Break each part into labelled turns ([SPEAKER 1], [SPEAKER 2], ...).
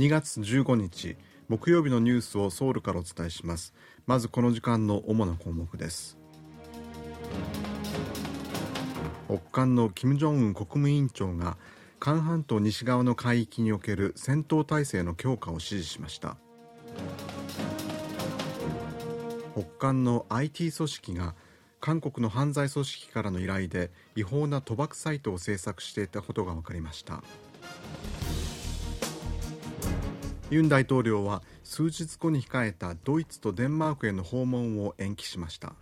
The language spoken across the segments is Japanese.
[SPEAKER 1] 2月15日木曜日のニュースをソウルからお伝えします。まずこの時間の主な項目です。北韓の金正恩国務委員長が韓半島西側の海域における戦闘態勢の強化を指示しました。北韓の IT 組織が韓国の犯罪組織からの依頼で違法な賭博サイトを制作していたことが分かりました。ユン大統領は数日後に控えたドイツとデンマークへの訪問を延期しました。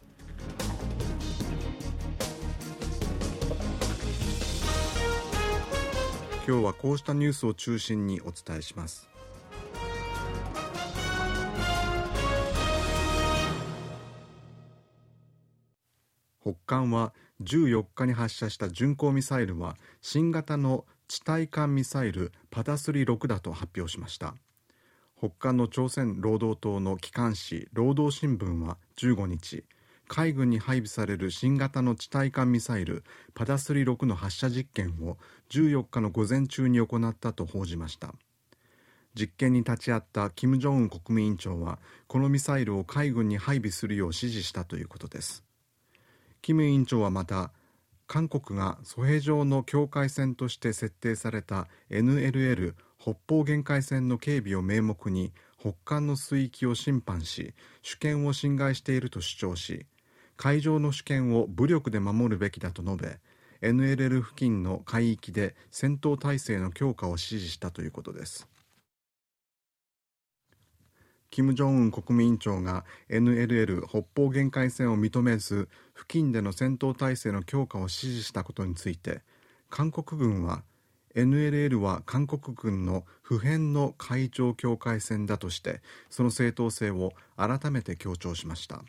[SPEAKER 1] 今日はこうしたニュースを中心にお伝えします。北韓は14日に発射した巡航ミサイルは新型の地対艦ミサイルパダスリ6だと発表しました。北韓の朝鮮労働党の機関紙労働新聞は15日海軍に配備される新型の地対艦ミサイルパダスリ6の発射実験を14日の午前中に行ったと報じました。実験に立ち会った金正恩国務委員長はこのミサイルを海軍に配備するよう指示したということです。金委員長はまた韓国が蘇平上の境界線として設定された NLL 北方限界線の警備を名目に北韓の水域を侵犯し主権を侵害していると主張し海上の主権を武力で守るべきだと述べ NLL 付近の海域で戦闘態勢の強化を指示したということです。金正恩国務委員長が NLL 北方限界線を認めず付近での戦闘態勢の強化を指示したことについて韓国軍は NLL は韓国軍の普遍の海上境界線だとしてその正当性を改めて強調しました。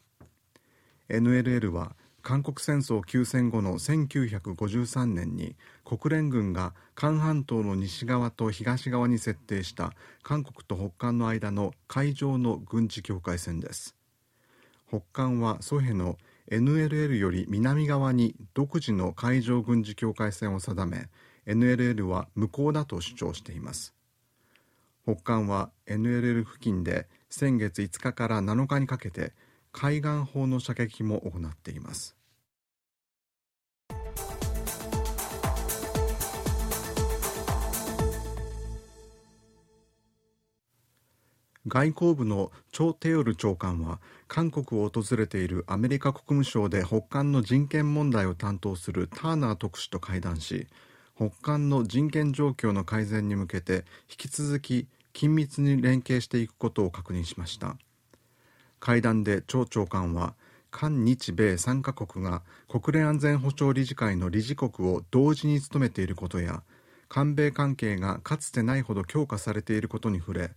[SPEAKER 1] NLL は韓国戦争休戦後の1953年に国連軍が韓半島の西側と東側に設定した韓国と北韓の間の海上の軍事境界線です。北韓はソヘの NLL より南側に独自の海上軍事境界線を定め NLL は無効だと主張しています。北韓は NLL 付近で先月5日から7日にかけて海岸法の射撃も行っています。外交部のチョ・テヨル長官は韓国を訪れているアメリカ国務省で北韓の人権問題を担当するターナー特使と会談し北韓の人権状況の改善に向けて引き続き緊密に連携していくことを確認しました。会談で張長官は韓日米3カ国が国連安全保障理事会の理事国を同時に務めていることや韓米関係がかつてないほど強化されていることに触れ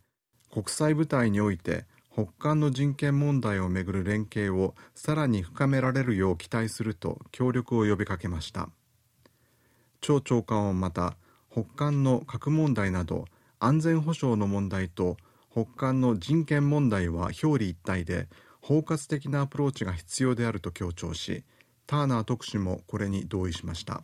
[SPEAKER 1] 国際舞台において北韓の人権問題をめぐる連携をさらに深められるよう期待すると協力を呼びかけました。張長官はまた北韓の核問題など安全保障の問題と北韓の人権問題は表裏一体で包括的なアプローチが必要であると強調しターナー特使もこれに同意しました。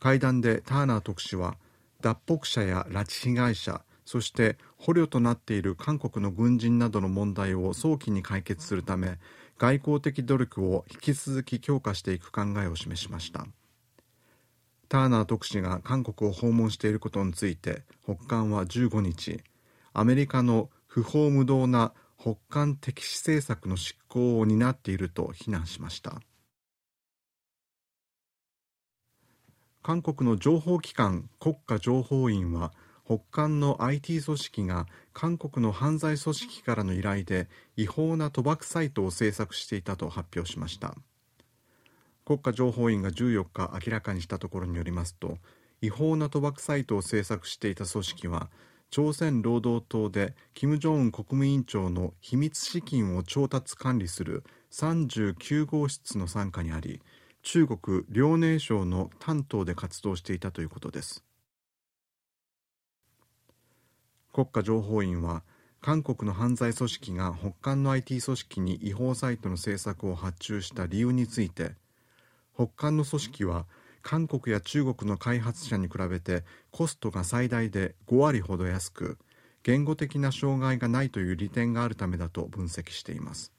[SPEAKER 1] 会談でターナー特使は脱北者や拉致被害者そして捕虜となっている韓国の軍人などの問題を早期に解決するため外交的努力を引き続き強化していく考えを示しました。ターナー特使が韓国を訪問していることについて北韓は15日アメリカの不法無道な北韓敵視政策の執行を担っていると非難しました。韓国の情報機関国家情報院は北韓の IT 組織が韓国の犯罪組織からの依頼で違法な賭博サイトを制作していたと発表しました。国家情報院が14日明らかにしたところによりますと違法な賭博サイトを制作していた組織は朝鮮労働党で金正恩国務委員長の秘密資金を調達管理する39号室の傘下にあり中国遼寧省の担当で活動していたということです。国家情報院は韓国の犯罪組織が北韓の IT 組織に違法サイトの制作を発注した理由について北韓の組織は韓国や中国の開発者に比べてコストが最大で5割ほど安く言語的な障害がないという利点があるためだと分析しています。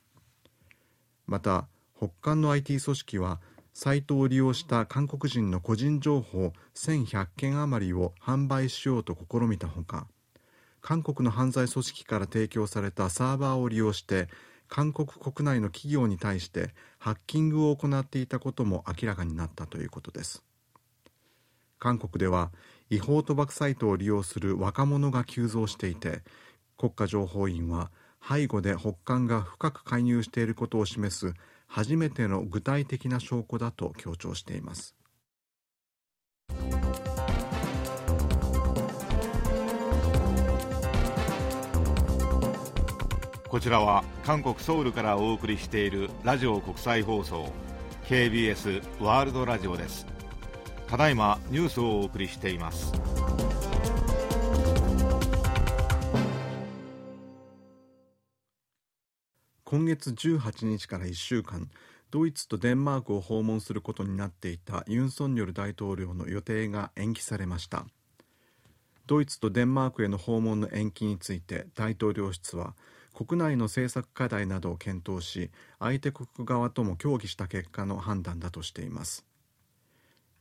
[SPEAKER 1] また北韓の IT 組織はサイトを利用した韓国人の個人情報1100件余りを販売しようと試みたほか韓国の犯罪組織から提供されたサーバーを利用して韓国国内の企業に対してハッキングを行っていたことも明らかになったということです。韓国では違法賭博サイトを利用する若者が急増していて国家情報院は背後で北韓が深く介入していることを示す初めての具体的な証拠だと強調しています。
[SPEAKER 2] こちらは韓国ソウルからお送りしているラジオ国際放送 KBS ワールドラジオです。ただいまニュースをお送りしています。
[SPEAKER 1] 今月18日から1週間ドイツとデンマークを訪問することになっていたユン・ソンニョル大統領の予定が延期されました。ドイツとデンマークへの訪問の延期について大統領室は国内の政策課題などを検討し相手国側とも協議した結果の判断だとしています。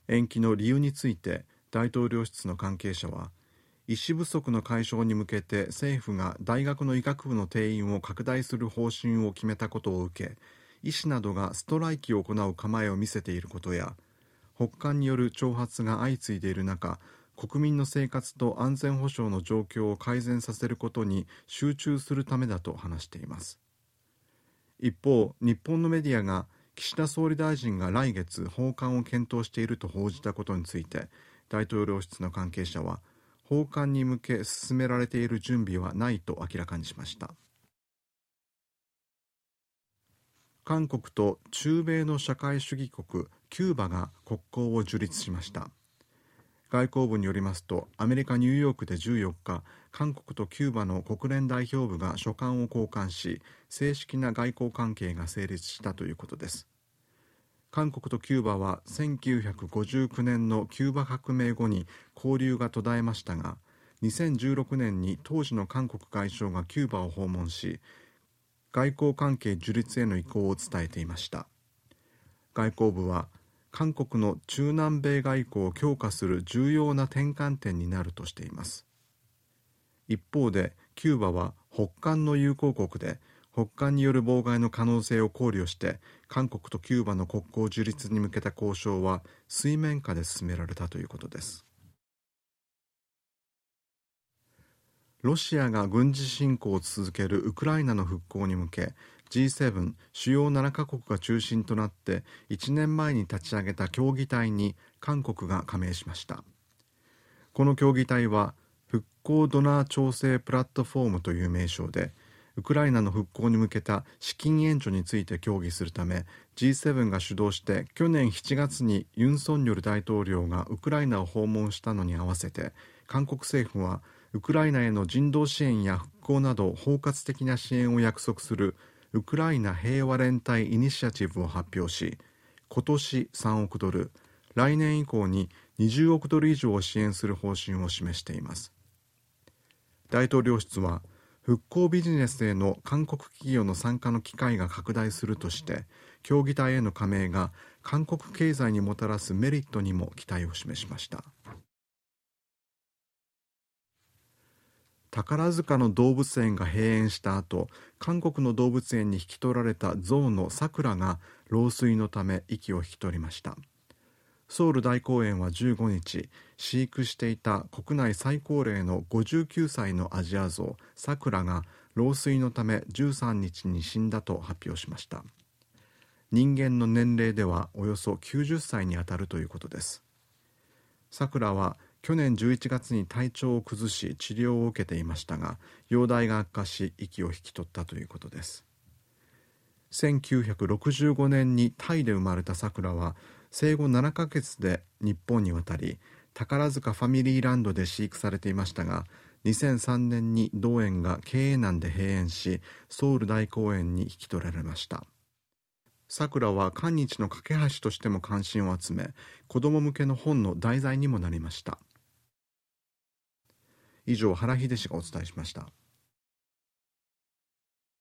[SPEAKER 1] 延期の理由について大統領室の関係者は医師不足の解消に向けて政府が大学の医学部の定員を拡大する方針を決めたことを受け医師などがストライキを行う構えを見せていることや北韓による挑発が相次いでいる中国民の生活と安全保障の状況を改善させることに集中するためだと話しています。一方日本のメディアが岸田総理大臣が来月訪韓を検討していると報じたことについて大統領室の関係者は訪韓に向け進められている準備はないと明らかにしました。韓国と中米の社会主義国キューバが国交を樹立しました。外交部によりますとアメリカ・ニューヨークで14日韓国とキューバの国連代表部が書簡を交換し正式な外交関係が成立したということです。韓国とキューバは1959年のキューバ革命後に交流が途絶えましたが2016年に当時の韓国外相がキューバを訪問し外交関係樹立への意向を伝えていました。外交部は韓国の中南米外交を強化する重要な転換点になるとしています。一方でキューバは北韓の友好国で北韓による妨害の可能性を考慮して韓国とキューバの国交樹立に向けた交渉は水面下で進められたということです。ロシアが軍事侵攻を続けるウクライナの復興に向け G7 主要7カ国が中心となって1年前に立ち上げた協議体に韓国が加盟しました。この協議体は復興ドナー調整プラットフォームという名称でウクライナの復興に向けた資金援助について協議するため G7 が主導して去年7月にユン・ソンニョル大統領がウクライナを訪問したのに合わせて韓国政府はウクライナへの人道支援や復興など包括的な支援を約束するウクライナ平和連帯イニシアチブを発表し今年3億ドル来年以降に20億ドル以上を支援する方針を示しています。大統領室は復興ビジネスへの韓国企業の参加の機会が拡大するとして協議体への加盟が韓国経済にもたらすメリットにも期待を示しました。宝塚の動物園が閉園した後韓国の動物園に引き取られた象のさくらが老衰のため息を引き取りました。ソウル大公園は15日飼育していた国内最高齢の59歳のアジアゾウさくらが老衰のため13日に死んだと発表しました。人間の年齢ではおよそ90歳にあたるということです。さくらは去年11月に体調を崩し治療を受けていましたが容体が悪化し息を引き取ったということです。1965年にタイで生まれたさくらは生後7ヶ月で日本に渡り宝塚ファミリーランドで飼育されていましたが2003年に同園が経営難で閉園しソウル大公園に引き取られました。さくらは韓日の架け橋としても関心を集め子ども向けの本の題材にもなりました。以上原秀氏がお伝えしました。